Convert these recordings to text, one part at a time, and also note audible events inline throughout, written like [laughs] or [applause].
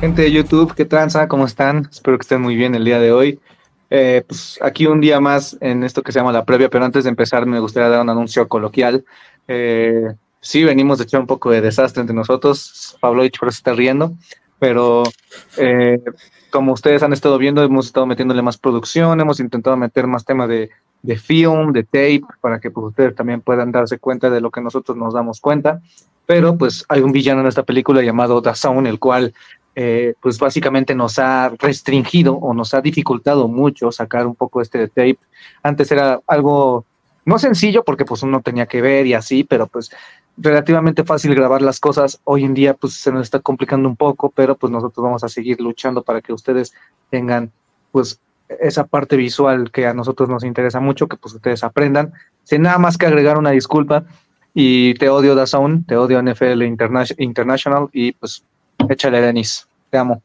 Gente de YouTube, ¿qué tranza? ¿Cómo están? Espero que estén muy bien el día de hoy. Eh, pues aquí un día más en esto que se llama la previa, pero antes de empezar me gustaría dar un anuncio coloquial. Eh, sí, venimos de echar un poco de desastre entre nosotros. Pablo por eso está riendo, pero eh, como ustedes han estado viendo, hemos estado metiéndole más producción, hemos intentado meter más temas de, de film, de tape, para que pues, ustedes también puedan darse cuenta de lo que nosotros nos damos cuenta. Pero pues hay un villano en esta película llamado The Sound, el cual eh, pues básicamente nos ha restringido o nos ha dificultado mucho sacar un poco este tape. Antes era algo no sencillo porque pues uno tenía que ver y así, pero pues relativamente fácil grabar las cosas. Hoy en día pues se nos está complicando un poco, pero pues nosotros vamos a seguir luchando para que ustedes tengan pues esa parte visual que a nosotros nos interesa mucho, que pues ustedes aprendan. Sin nada más que agregar una disculpa y te odio Dazón, te odio NFL Interna- International y pues échale Denis, te amo.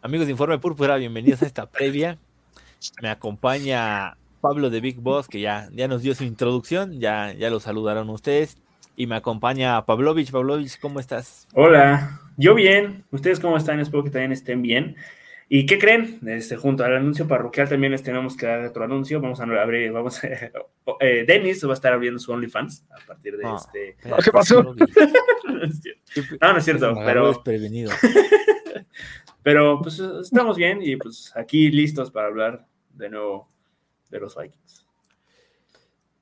Amigos de Informe Púrpura, bienvenidos a esta previa. Me acompaña Pablo de Big Boss, que ya, ya nos dio su introducción, ya, ya lo saludaron ustedes. Y me acompaña Pavlovich. Pavlovich, ¿cómo estás? Hola, yo bien. ¿Ustedes cómo están? Espero que también estén bien. ¿Y qué creen? Este, junto al anuncio parroquial también les tenemos que dar otro anuncio. Vamos a abrir, vamos a, [laughs] eh, Dennis va a a abriendo su OnlyFans a partir de Ah, este. ¿Qué pasó? No, [laughs] es cierto. No, no es cierto, pero, desprevenido. [laughs] pero pues estamos bien y pues aquí listos para hablar de nuevo de los Vikings.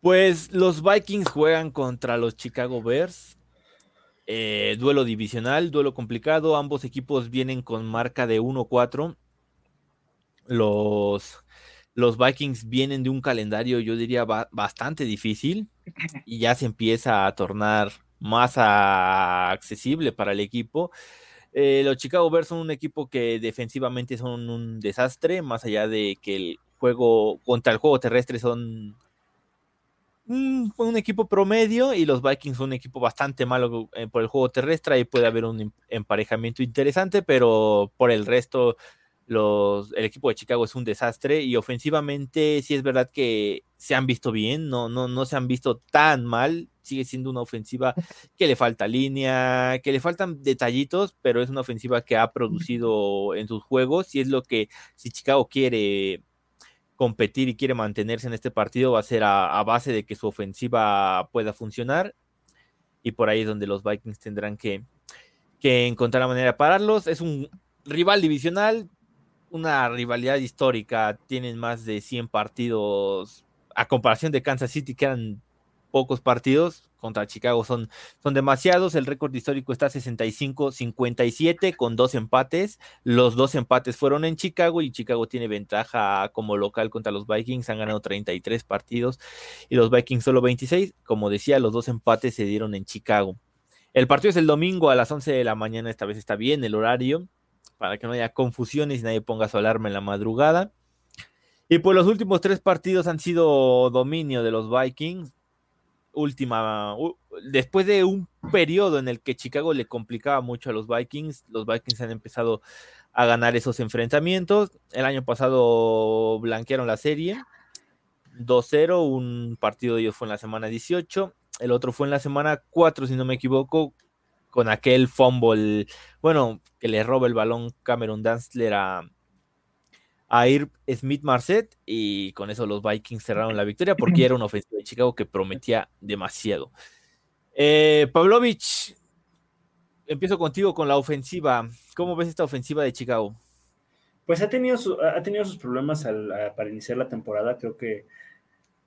Pues los Vikings juegan contra los Chicago Bears. Eh, duelo divisional, duelo complicado. Ambos equipos vienen con marca de 1-4. Los, los Vikings vienen de un calendario, yo diría, ba- bastante difícil. [laughs] Y ya se empieza a tornar más a- accesible para el equipo. Eh, los Chicago Bears son un equipo que defensivamente son un desastre, más allá de que el juego contra el juego terrestre son un, un equipo promedio y los Vikings son un equipo bastante malo eh, por el juego terrestre. Ahí puede haber un em- emparejamiento interesante, pero por el resto, los, el equipo de Chicago es un desastre y ofensivamente sí es verdad que se han visto bien, no, no, no se han visto tan mal. Sigue siendo una ofensiva [laughs] que le falta línea, que le faltan detallitos, pero es una ofensiva que ha producido en sus juegos y es lo que si Chicago quiere competir y quiere mantenerse en este partido va a ser a, base de que su ofensiva pueda funcionar y por ahí es donde los Vikings tendrán que, que encontrar la manera de pararlos. Es un rival divisional, una rivalidad histórica, tienen más de 100 partidos a comparación de Kansas City que eran pocos partidos contra Chicago son, son demasiados. El récord histórico está 65-57 con dos empates. Los dos empates fueron en Chicago y Chicago tiene ventaja como local contra los Vikings. Han ganado 33 partidos y los Vikings solo 26. Como decía, los dos empates se dieron en Chicago. El partido es el domingo a las 11 de la mañana. Esta vez está bien el horario para que no haya confusiones y nadie ponga su alarma en la madrugada. Y pues los últimos tres partidos han sido dominio de los Vikings última, después de un periodo en el que Chicago le complicaba mucho a los Vikings, los Vikings han empezado a ganar esos enfrentamientos. El año pasado blanquearon la serie 2-0, un partido de ellos fue en la semana 18, el otro fue en la semana 4, si no me equivoco, con aquel fumble, bueno, que le roba el balón Cameron Dantzler a, a Ir Smith Marset y con eso los Vikings cerraron la victoria porque era una ofensiva de Chicago que prometía demasiado. Eh, Pavlovich, empiezo contigo con la ofensiva. ¿Cómo ves esta ofensiva de Chicago? Pues ha tenido, ha tenido sus problemas para iniciar la temporada. Creo que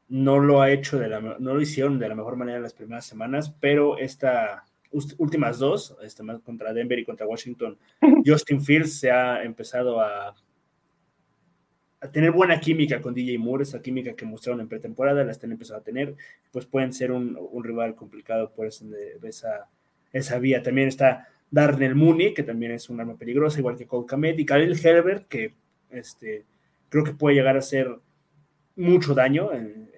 no lo ha hecho de la, no lo hicieron de la mejor manera en las primeras semanas, pero estas últimas dos, este, contra Denver y contra Washington, [laughs] Justin Fields se ha empezado a, a tener buena química con DJ Moore, esa química que mostraron en pretemporada, la están empezando a tener, pues pueden ser un, rival complicado por esa, esa vía. También está Darnell Mooney, que también es un arma peligrosa, igual que Cole y Khalil Herbert, que este, creo que puede llegar a hacer mucho daño en,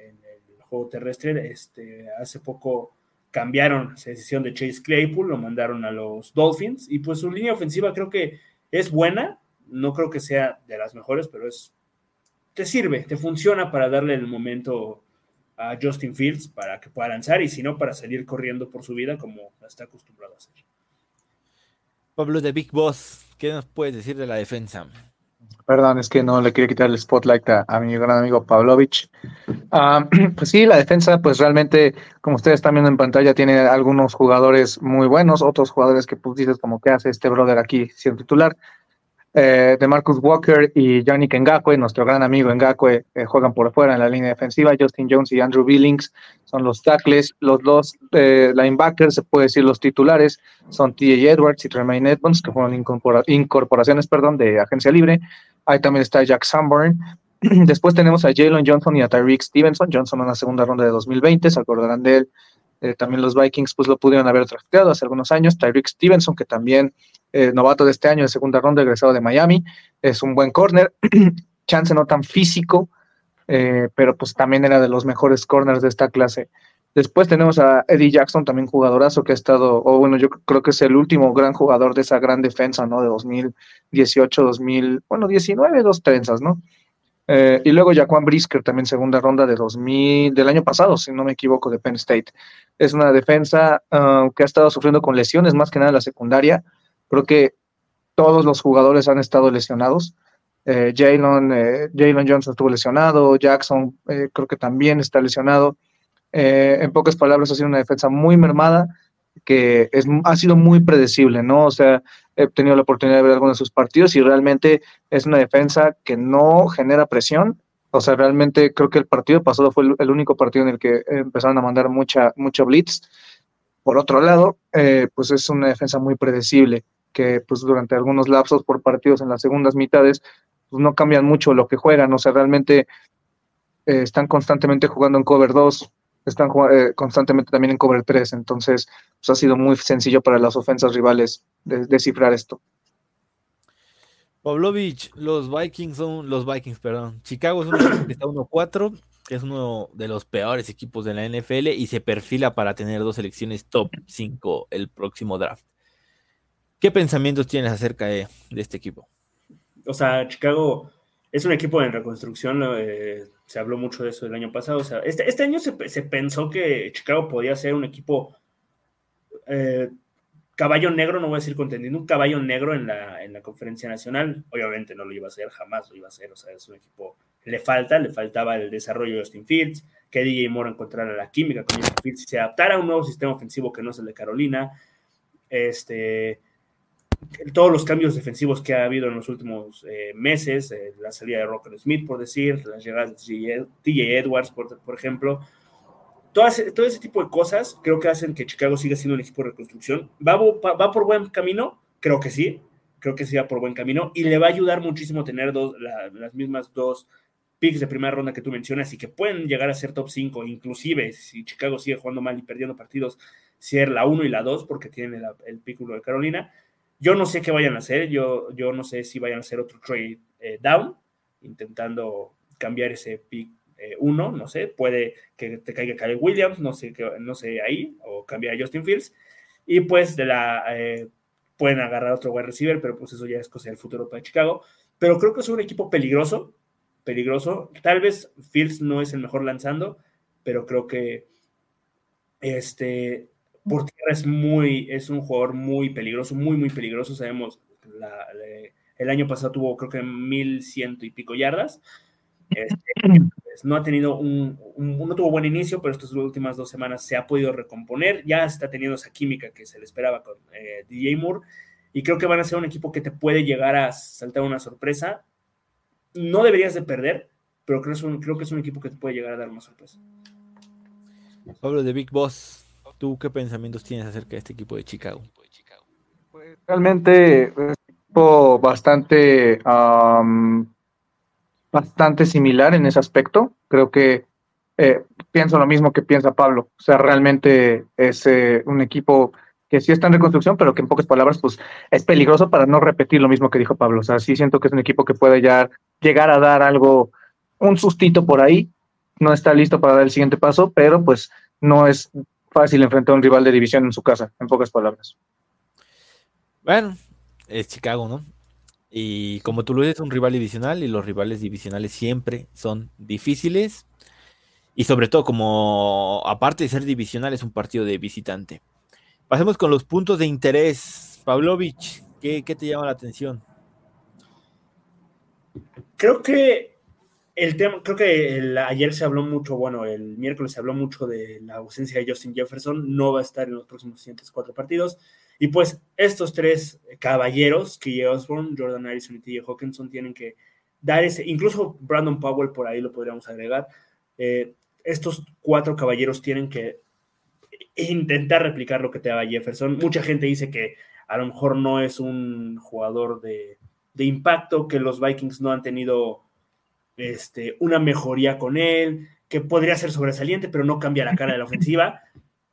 juego terrestre. Este, hace poco cambiaron esa decisión de Chase Claypool, lo mandaron a los Dolphins y pues su línea ofensiva creo que es buena, no creo que sea de las mejores, pero es te sirve, te funciona para darle el momento a Justin Fields para que pueda lanzar y si no para salir corriendo por su vida como está acostumbrado a hacer. Pablo de Big Boss, ¿qué nos puedes decir de la defensa? Perdón, es que no le quería quitar el spotlight a, mi gran amigo Pavlovich. Ah, [clears throat] pues sí, la defensa, pues realmente, como ustedes están viendo en pantalla, tiene algunos jugadores muy buenos, otros jugadores que pues dices como, ¿qué hace este brother aquí siendo titular? Eh, de Marcus Walker y Yannick Ngakwe, nuestro gran amigo Ngakwe, eh, juegan por fuera en la línea defensiva. Justin Jones y Andrew Billings son los tackles. Los dos eh, linebackers, se puede decir los titulares, son TJ Edwards y Tremaine Edmonds, que fueron incorporaciones perdón, de agencia libre. Ahí también está Jack Sanborn. [clears throat] Después tenemos a Jalen Johnson y a Tyreek Stevenson. Johnson en la segunda ronda de 2020, se acordarán de él. También los Vikings pues lo pudieron haber trasteado hace algunos años. Tyreek Stevenson, que también eh, novato de este año de segunda ronda, egresado de Miami. Es un buen corner, [clears throat] chance no tan físico, eh, pero pues también era de los mejores corners de esta clase. Después tenemos a Eddie Jackson, también jugadorazo que ha estado, o bueno, yo creo que es el último gran jugador de esa gran defensa, ¿no? De 2018, 2000, bueno, 19, dos trenzas, ¿no? Eh, y luego Jaquan Brisker, también segunda ronda de 2000, del año pasado, si no me equivoco, de Penn State. Es una defensa ah, que ha estado sufriendo con lesiones, más que nada en la secundaria, Creo que todos los jugadores han estado lesionados. Eh, Jalen, eh, Johnson estuvo lesionado, Jackson creo que también está lesionado. En pocas palabras, ha sido una defensa muy mermada que es, ha sido muy predecible, ¿no? O sea, he tenido la oportunidad de ver algunos de sus partidos y realmente es una defensa que no genera presión. O sea, realmente creo que el partido pasado fue el, único partido en el que empezaron a mandar mucha, mucha blitz. Por otro lado, pues es una defensa muy predecible que pues durante algunos lapsos por partidos en las segundas mitades pues no cambian mucho lo que juegan, o sea, realmente eh, están constantemente jugando en cover 2, están eh, constantemente también en cover 3, entonces pues, ha sido muy sencillo para las ofensas rivales descifrar esto. Pavlovich, los Vikings son los Vikings, perdón. Chicago es un equipo que está 1-4, que es uno de los peores equipos de la NFL y se perfila para tener dos selecciones top 5 el próximo draft. ¿Qué pensamientos tienes acerca de, este equipo? O sea, Chicago es un equipo en reconstrucción, eh, se habló mucho de eso el año pasado. O sea, este, este año se, pensó que Chicago podía ser un equipo eh, caballo negro, no voy a decir contendiendo, un caballo negro en la, en la conferencia nacional. Obviamente no lo iba a ser, jamás lo iba a ser. O sea, es un equipo, le falta, le faltaba el desarrollo de Austin Fields, que DJ Moore encontrara la química con Justin Fields y se adaptara a un nuevo sistema ofensivo que no es el de Carolina. Este todos los cambios defensivos que ha habido en los últimos eh, meses, eh, la salida de Rocker Smith, por decir, las llegadas de TJ Edwards, por, ejemplo, todo ese, todo ese, tipo de cosas creo que hacen que Chicago siga siendo un equipo de reconstrucción. ¿Va, va, por buen camino? Creo que sí, creo que sí va por buen camino y le va a ayudar muchísimo tener dos, las mismas dos picks de primera ronda que tú mencionas y que pueden llegar a ser top 5, inclusive si Chicago sigue jugando mal y perdiendo partidos, ser la 1 y la 2 porque tiene el pick de Carolina yo no sé qué vayan a hacer, yo, yo no sé si vayan a hacer otro trade eh, down, intentando cambiar ese pick 1, eh, no sé, puede que te caiga Kyle Williams, no sé, no sé ahí, o cambiar a Justin Fields, y pues de la, eh, pueden agarrar otro wide receiver, pero pues eso ya es cosa del futuro para Chicago, pero creo que es un equipo peligroso, peligroso, tal vez Fields no es el mejor lanzando, pero creo que este, por tierra es muy, es un jugador muy peligroso, muy, muy peligroso. Sabemos, el año pasado tuvo creo que mil ciento y pico yardas. Este, no ha tenido un, no tuvo buen inicio, pero estas últimas dos semanas se ha podido recomponer, ya está teniendo esa química que se le esperaba con eh, DJ Moore, y creo que van a ser un equipo que te puede llegar a saltar una sorpresa. No deberías de perder, pero creo, creo que es un equipo que te puede llegar a dar una sorpresa. Pablo de Big Boss, ¿tú qué pensamientos tienes acerca de este equipo de Chicago? Pues realmente es un equipo bastante bastante similar en ese aspecto. Creo que eh, pienso lo mismo que piensa Pablo. O sea, realmente es eh, un equipo que sí está en reconstrucción, pero que en pocas palabras, pues es peligroso para no repetir lo mismo que dijo Pablo. O sea, sí siento que es un equipo que puede ya llegar a dar algo, un sustito por ahí. No está listo para dar el siguiente paso, pero pues no es fácil enfrentar a un rival de división en su casa, en pocas palabras. Bueno, es Chicago, ¿no? Y como tú lo dices, un rival divisional y los rivales divisionales siempre son difíciles. Y sobre todo, como aparte de ser divisional, es un partido de visitante. Pasemos con los puntos de interés. Pavlovich, ¿qué, te llama la atención? Creo que el tema, creo que ayer se habló mucho, bueno, el miércoles se habló mucho de la ausencia de Justin Jefferson, no va a estar en los próximos siguientes cuatro partidos. Y pues estos tres caballeros, que Osborne, Jordan Harrison y TJ Hawkinson, tienen que dar ese, incluso Brandon Powell por ahí lo podríamos agregar, eh, estos cuatro caballeros tienen que intentar replicar lo que te daba Jefferson. Mucha gente dice que a lo mejor no es un jugador de impacto, que los Vikings no han tenido este, una mejoría con él, que podría ser sobresaliente, pero no cambia la cara de la [laughs] ofensiva.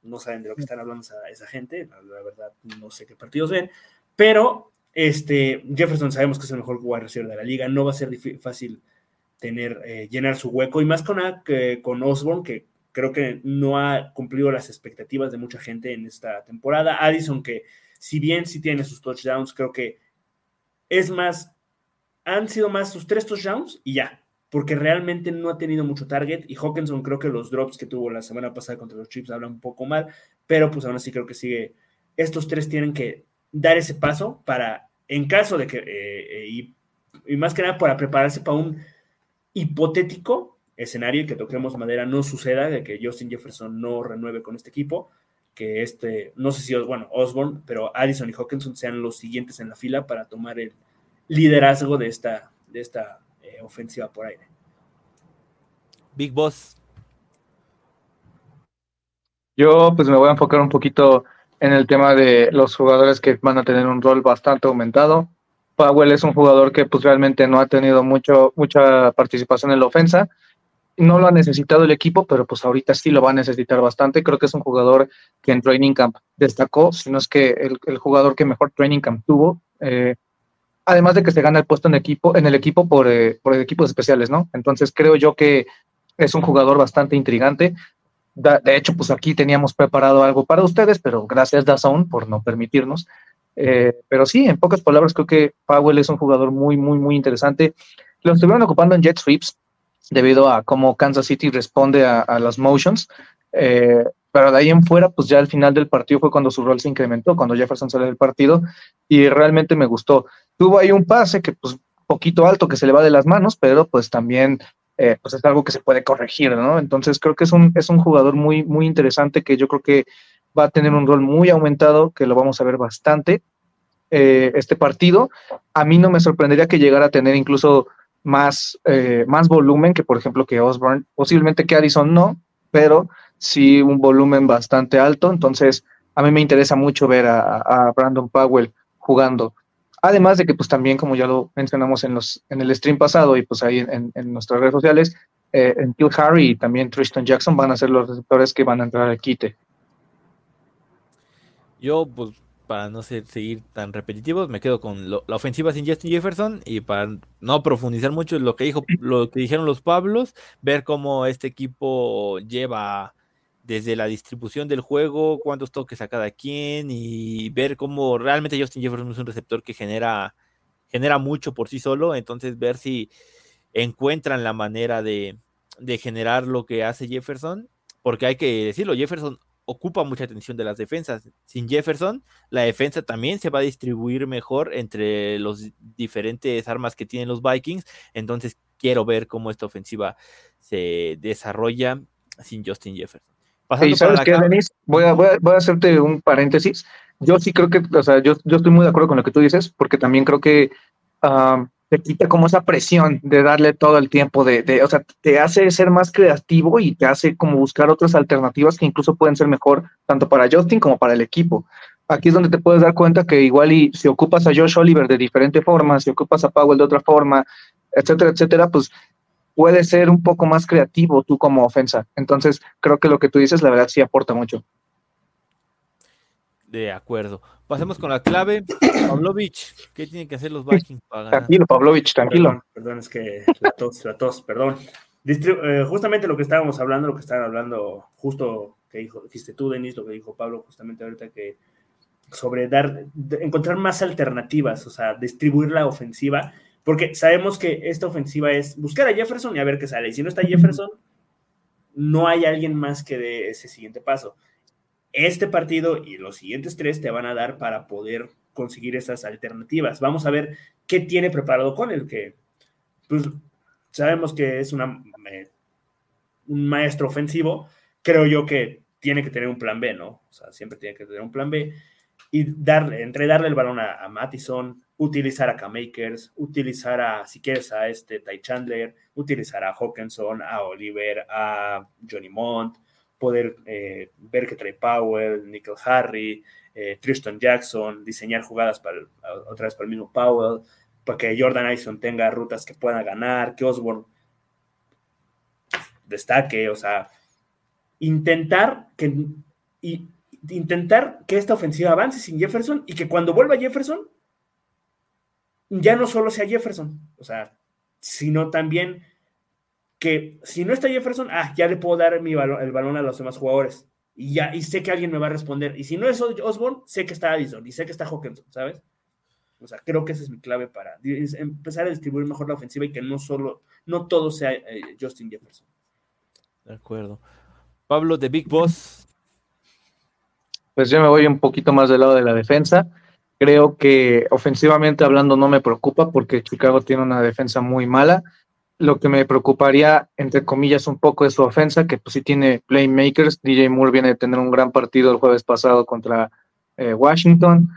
No saben de lo que están hablando esa, esa gente, la, verdad no sé qué partidos ven, pero este, Jefferson sabemos que es el mejor wide receiver de la liga, no va a ser fácil tener, eh, llenar su hueco, y más con, con Osborne, que creo que no ha cumplido las expectativas de mucha gente en esta temporada. Addison, que si bien sí tiene sus touchdowns, creo que es más, han sido más sus tres touchdowns y ya, porque realmente no ha tenido mucho target y Hawkinson creo que los drops que tuvo la semana pasada contra los Chips hablan un poco mal, pero pues aún así creo que sigue, estos tres tienen que dar ese paso para, en caso de que, eh, eh, y, más que nada para prepararse para un hipotético escenario que toquemos madera no suceda, de que Justin Jefferson no renueve con este equipo, que este, no sé si, bueno, Osborne, pero Addison y Hawkinson sean los siguientes en la fila para tomar el liderazgo de esta, de esta ofensiva por aire. Big Boss. Yo pues me voy a enfocar un poquito en el tema de los jugadores que van a tener un rol bastante aumentado. Powell es un jugador que pues realmente no ha tenido mucho, mucha participación en la ofensa. No lo ha necesitado el equipo, pero pues ahorita sí lo va a necesitar bastante. Creo que es un jugador que en Training Camp destacó, si no es que el, jugador que mejor Training Camp tuvo. Eh, además de que se gana el puesto en equipo, en el equipo por, eh, por equipos especiales, ¿no? Entonces creo yo que es un jugador bastante intrigante. de hecho, pues aquí teníamos preparado algo para ustedes, pero gracias Dazón por no permitirnos. Eh, pero sí, en pocas palabras, creo que Powell es un jugador muy, muy, muy interesante. Lo estuvieron ocupando en jet sweeps debido a cómo Kansas City responde a, a las motions. Eh, pero de ahí en fuera, pues ya al final del partido fue cuando su rol se incrementó, cuando Jefferson sale del partido y realmente me gustó. Tuvo ahí un pase que pues poquito alto que se le va de las manos, pero pues también eh, pues es algo que se puede corregir, ¿no? Entonces creo que es un, es un jugador muy, muy interesante que yo creo que va a tener un rol muy aumentado, que lo vamos a ver bastante eh, este partido. A mí no me sorprendería que llegara a tener incluso más, eh, más volumen que, por ejemplo, que Osborne, posiblemente que Addison no, pero sí un volumen bastante alto. Entonces, a mí me interesa mucho ver a, Brandon Powell jugando. Además de que, pues también, como ya lo mencionamos en, los, en el stream pasado y pues ahí en, nuestras redes sociales, eh, en Kill Harry y también Tristan Jackson van a ser los receptores que van a entrar al quite. Yo, pues, para no ser, seguir tan repetitivos, me quedo con la ofensiva sin Justin Jefferson y para no profundizar mucho en lo que dijo, lo que dijeron los Pablos, ver cómo este equipo lleva desde la distribución del juego, cuántos toques a cada quien y ver cómo realmente Justin Jefferson es un receptor que genera, genera mucho por sí solo, entonces ver si encuentran la manera de, de generar lo que hace Jefferson, porque hay que decirlo, Jefferson ocupa mucha atención de las defensas. Sin Jefferson, la defensa también se va a distribuir mejor entre los diferentes armas que tienen los Vikings. Entonces, quiero ver cómo esta ofensiva se desarrolla sin Justin Jefferson. Y sabes qué, Denis, voy a, voy, a, hacerte un paréntesis. Yo sí creo que, o sea, yo, yo estoy muy de acuerdo con lo que tú dices, porque también creo que uh, te quita como esa presión de darle todo el tiempo, de, de, o sea, te hace ser más creativo y te hace como buscar otras alternativas que incluso pueden ser mejor tanto para Justin como para el equipo. Aquí es donde te puedes dar cuenta que igual y si ocupas a Josh Oliver de diferente forma, si ocupas a Powell de otra forma, etcétera, etcétera, pues puede ser un poco más creativo tú como ofensa. Entonces, creo que lo que tú dices, la verdad, sí aporta mucho. De acuerdo. Pasemos con la clave. [coughs] Pavlovich, ¿qué tienen que hacer los Vikings para ganar? Tranquilo, Pavlovich, tranquilo. Perdón, es que la tos, la tos, perdón. Eh, justamente lo que estábamos hablando, lo que estaban hablando, justo que dijo, dijiste tú, Denis, lo que dijo Pablo justamente ahorita, que sobre dar, encontrar más alternativas, o sea, distribuir la ofensiva, porque sabemos que esta ofensiva es buscar a Jefferson y a ver qué sale. Y si no está Jefferson, no hay alguien más que dé ese siguiente paso este partido y los siguientes tres te van a dar para poder conseguir esas alternativas. Vamos a ver qué tiene preparado con el que pues, sabemos que es una, un maestro ofensivo. Creo yo que tiene que tener un plan B, ¿no? O sea, siempre tiene que tener un plan B y darle, entre darle el balón a, a Mattison, utilizar a K-Makers, utilizar a, si quieres, a este Ty Chandler, utilizar a Hawkinson, a Oliver, a Johnny Mont, poder eh, ver que trae Powell, Nickel Harry, eh, Tristan Jackson, diseñar jugadas para otra vez para el mismo Powell, para que Jordan Addison tenga rutas que pueda ganar, que Osborne destaque, o sea, intentar que, y, intentar que esta ofensiva avance sin Jefferson y que cuando vuelva Jefferson, ya no solo sea Jefferson, o sea, sino también que si no está Jefferson, ah, ya le puedo dar mi balón, el balón a los demás jugadores. Y ya, y sé que alguien me va a responder. Y si no es Osborne, sé que está Addison y sé que está Hawkinson, ¿sabes? O sea, creo que esa es mi clave para empezar a distribuir mejor la ofensiva y que no solo, no todo sea eh, Justin Jefferson. De acuerdo. Pablo, de Big Boss. Pues yo me voy un poquito más del lado de la defensa. Creo que ofensivamente hablando no me preocupa porque Chicago tiene una defensa muy mala lo que me preocuparía, entre comillas, un poco es su ofensa, que pues sí tiene playmakers. DJ Moore viene de tener un gran partido el jueves pasado contra eh, Washington.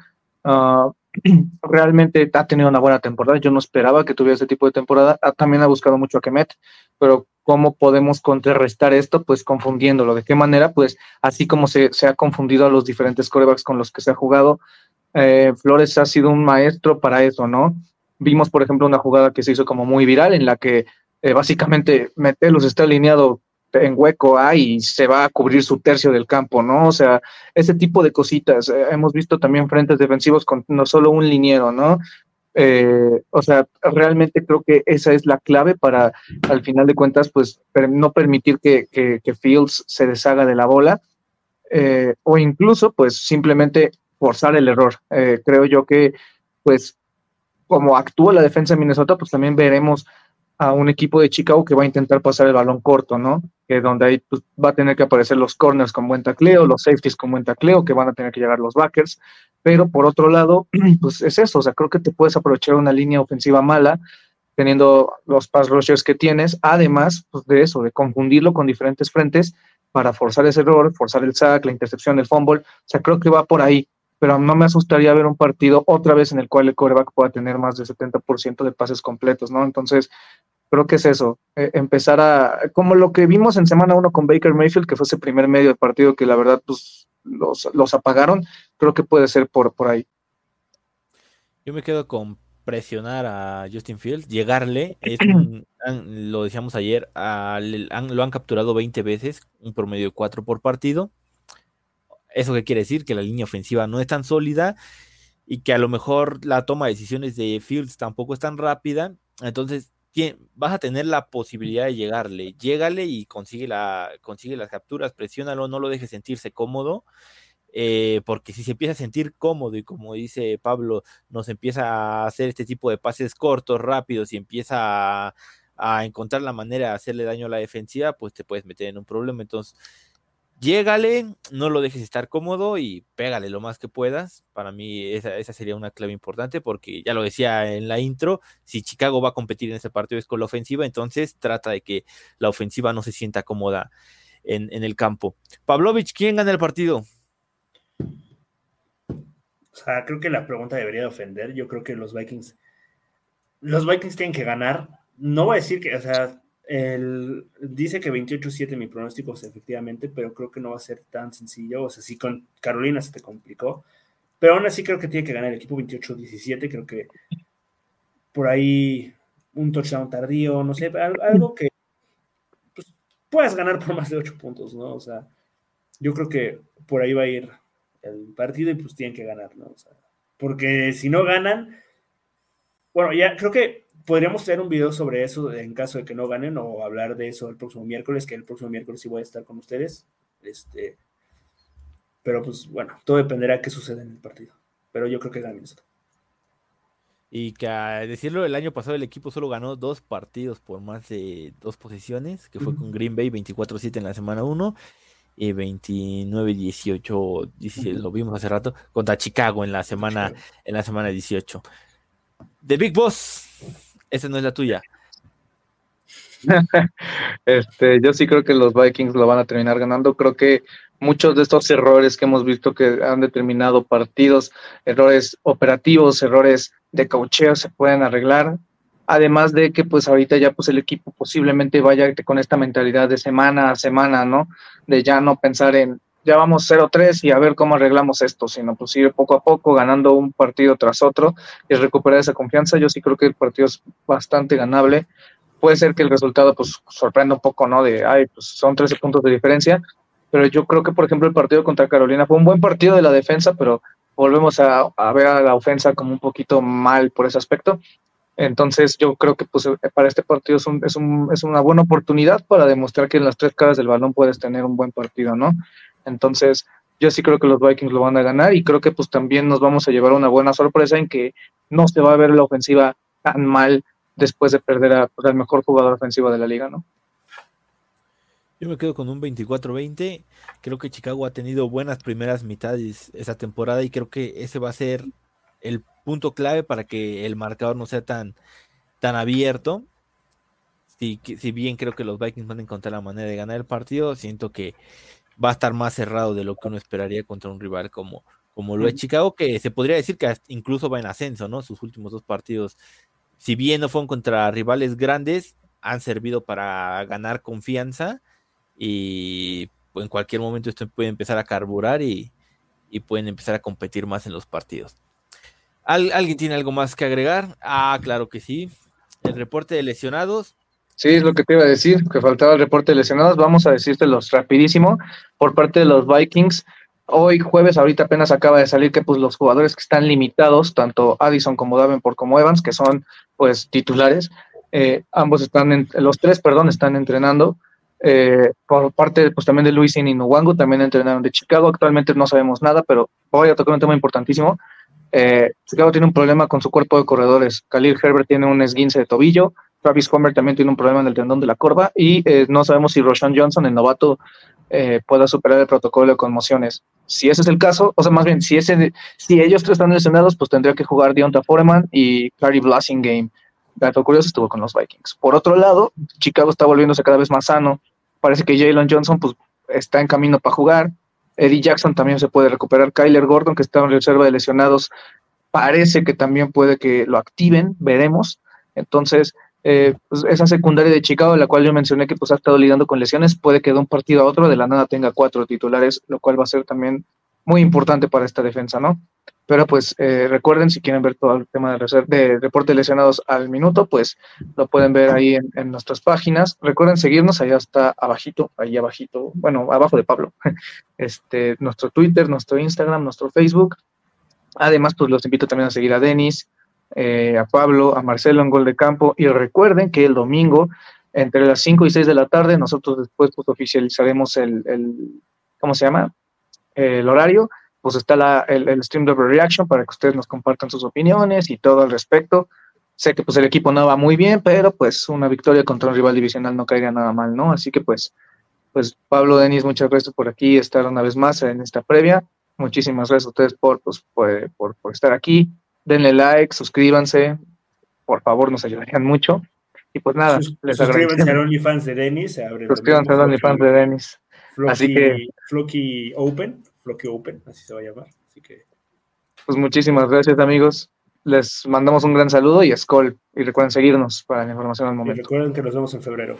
Ah, [clears throat] realmente ha tenido una buena temporada. Yo no esperaba que tuviera ese tipo de temporada. Ah, también ha buscado mucho a Kemet, pero ¿cómo podemos contrarrestar esto? Pues confundiéndolo. ¿De qué manera? Pues así como se, se ha confundido a los diferentes corebacks con los que se ha jugado, eh, Flores ha sido un maestro para eso, ¿no? Vimos, por ejemplo, una jugada que se hizo como muy viral en la que eh, básicamente Metelos está alineado en hueco A y se va a cubrir su tercio del campo, ¿no? O sea, ese tipo de cositas. Eh, hemos visto también frentes defensivos con no solo un liniero, ¿no? Eh, o sea, realmente creo que esa es la clave para, al final de cuentas, pues no permitir que, que, Fields se deshaga de la bola o incluso, pues simplemente forzar el error. creo yo que, pues como actúa la defensa de Minnesota, pues también veremos a un equipo de Chicago que va a intentar pasar el balón corto, ¿no? Donde ahí pues, va a tener que aparecer los corners con buen tacleo, los safeties con buen tacleo, que van a tener que llegar los backers. Pero por otro lado, [clears throat] pues es eso, o sea, creo que te puedes aprovechar una línea ofensiva mala teniendo los pass rushers que tienes, además pues, de eso, de confundirlo con diferentes frentes para forzar ese error, forzar el sack, la intercepción, el fumble. O sea, creo que va por ahí pero no me asustaría ver un partido otra vez en el cual el coreback pueda tener más del 70% de pases completos, ¿no? Entonces, creo que es eso, eh, empezar a, como lo que vimos en semana uno con Baker Mayfield, que fue ese primer medio de partido que la verdad, pues, los, los apagaron, creo que puede ser por, por ahí. Yo me quedo con presionar a Justin Fields, llegarle, [clears throat] lo decíamos ayer, lo han capturado 20 veces, un promedio de 4 por partido, ¿Eso qué quiere decir? Que la línea ofensiva no es tan sólida y que a lo mejor la toma de decisiones de Fields tampoco es tan rápida. Entonces, vas a tener la posibilidad de llegarle. Llégale y consigue, la, consigue las capturas, presiónalo, no lo dejes sentirse cómodo. Eh, porque si se empieza a sentir cómodo y como dice Pablo, nos empieza a hacer este tipo de pases cortos, rápidos y empieza a, a encontrar la manera de hacerle daño a la defensiva, pues te puedes meter en un problema. Entonces, llégale, no lo dejes estar cómodo y pégale lo más que puedas. Para mí esa, sería una clave importante porque ya lo decía en la intro, si Chicago va a competir en ese partido es con la ofensiva, entonces trata de que la ofensiva no se sienta cómoda en, en el campo. Pavlovich, ¿quién gana el partido? O sea, creo que la pregunta debería de ofender. Yo creo que los Vikings, los Vikings tienen que ganar. No voy a decir que, o sea, el, dice que 28-7 mi pronóstico es efectivamente, pero creo que no va a ser tan sencillo. O sea, si con Carolina se te complicó, pero aún así creo que tiene que ganar el equipo 28-17. Creo que por ahí un touchdown tardío, no sé, algo que pues, puedas ganar por más de 8 puntos, ¿no? O sea, yo creo que por ahí va a ir el partido y pues tienen que ganar, ¿no? O sea, porque si no ganan, bueno, ya creo que podríamos hacer un video sobre eso en caso de que no ganen o hablar de eso el próximo miércoles, que el próximo miércoles sí voy a estar con ustedes. Este, pero pues bueno, todo dependerá de qué sucede en el partido. Pero yo creo que ganan esto. Y que a decirlo, el año pasado el equipo solo ganó dos partidos por más de dos posiciones, que fue con Green Bay 24-7 en la semana 1 y 29-18, lo vimos hace rato, contra Chicago en la semana, en la semana 18. The Big Boss, esa no es la tuya. [laughs] este, yo sí creo que los Vikings lo van a terminar ganando. Creo que muchos de estos errores que hemos visto que han determinado partidos, errores operativos, errores de caucheo, se pueden arreglar. Además de que pues ahorita ya pues el equipo posiblemente vaya con esta mentalidad de semana a semana, ¿no? De ya no pensar en ya vamos 0-3 y a ver cómo arreglamos esto, sino pues ir poco a poco ganando un partido tras otro y recuperar esa confianza. Yo sí creo que el partido es bastante ganable. Puede ser que el resultado pues sorprenda un poco, ¿no? De, ay, pues son 13 puntos de diferencia, pero yo creo que, por ejemplo, el partido contra Carolina fue un buen partido de la defensa, pero volvemos a, ver a la ofensa como un poquito mal por ese aspecto. Entonces yo creo que pues, para este partido es, un, es, un, es, una buena oportunidad para demostrar que en las tres caras del balón puedes tener un buen partido, ¿no? Entonces yo sí creo que los Vikings lo van a ganar y creo que pues también nos vamos a llevar una buena sorpresa en que no se va a ver la ofensiva tan mal después de perder pues, al mejor jugador ofensivo de la liga, ¿no? Yo me quedo con un 24-20. Creo que Chicago ha tenido buenas primeras mitades esa temporada y creo que ese va a ser el punto clave para que el marcador no sea tan, tan abierto. Si, si bien creo que los Vikings van a encontrar la manera de ganar el partido, siento que va a estar más cerrado de lo que uno esperaría contra un rival como, como lo es Chicago, que se podría decir que incluso va en ascenso, ¿no? Sus últimos dos partidos, si bien no fueron contra rivales grandes, han servido para ganar confianza y en cualquier momento esto puede empezar a carburar y, y pueden empezar a competir más en los partidos. ¿Alguien tiene algo más que agregar? Ah, claro que sí. El reporte de lesionados. Sí, es lo que te iba a decir, que faltaba el reporte de lesionados. Vamos a decírtelos rapidísimo. Por parte de los Vikings, hoy jueves, ahorita apenas acaba de salir que pues los jugadores que están limitados, tanto Addison como Davenport como Evans, que son pues titulares, eh, ambos están, en, los tres, perdón, están entrenando. Eh, por parte pues también de Luis y Nuwango, también entrenaron de Chicago. Actualmente no sabemos nada, pero voy a tocar un tema importantísimo. Eh, Chicago tiene un problema con su cuerpo de corredores. Khalil Herbert tiene un esguince de tobillo. Travis Homer también tiene un problema en el tendón de la corva. Y eh, no sabemos si Roshan Johnson, el novato, eh, pueda superar el protocolo de conmociones. Si ese es el caso, o sea, más bien, si, ese, si ellos tres están lesionados, pues tendría que jugar Deonta Foreman y Clary Game. Dato curioso, estuvo con los Vikings. Por otro lado, Chicago está volviéndose cada vez más sano. Parece que Jalen Johnson pues, está en camino para jugar. Eddie Jackson también se puede recuperar. Kyler Gordon, que está en reserva de lesionados, parece que también puede que lo activen, veremos. Entonces, eh, pues esa secundaria de Chicago, la cual yo mencioné que pues ha estado lidiando con lesiones, puede que de un partido a otro de la nada tenga cuatro titulares, lo cual va a ser también muy importante para esta defensa, ¿no? Pero pues eh, recuerden, si quieren ver todo el tema de, de reporte lesionados al minuto, pues lo pueden ver ahí en, en, nuestras páginas. Recuerden seguirnos, allá está abajito, ahí abajito, bueno, abajo de Pablo, [laughs] este, nuestro Twitter, nuestro Instagram, nuestro Facebook. Además, pues los invito también a seguir a Denis, eh, a Pablo, a Marcelo en Gol de Campo. Y recuerden que el domingo, entre las 5 y 6 de la tarde, nosotros después pues, oficializaremos el, el ¿cómo se llama? El horario pues está la, el, el, stream de Reaction para que ustedes nos compartan sus opiniones y todo al respecto. Sé que pues el equipo no va muy bien, pero pues una victoria contra un rival divisional no caiga nada mal, ¿no? Así que pues Pues Pablo, Denis, muchas gracias por aquí estar una vez más en esta previa. Muchísimas gracias a ustedes por, pues, por, por estar aquí. Denle like, suscríbanse, por favor, nos ayudarían mucho. Y pues nada, Sus- les suscríbanse al OnlyFans de Denis. Suscríbanse al OnlyFans de Denis. Así que- Flocky Open, Flocky Open, así se va a llamar. Así que Pues muchísimas gracias, amigos. Les mandamos un gran saludo y Skol. Y recuerden seguirnos para la información al y momento. recuerden que nos vemos en febrero.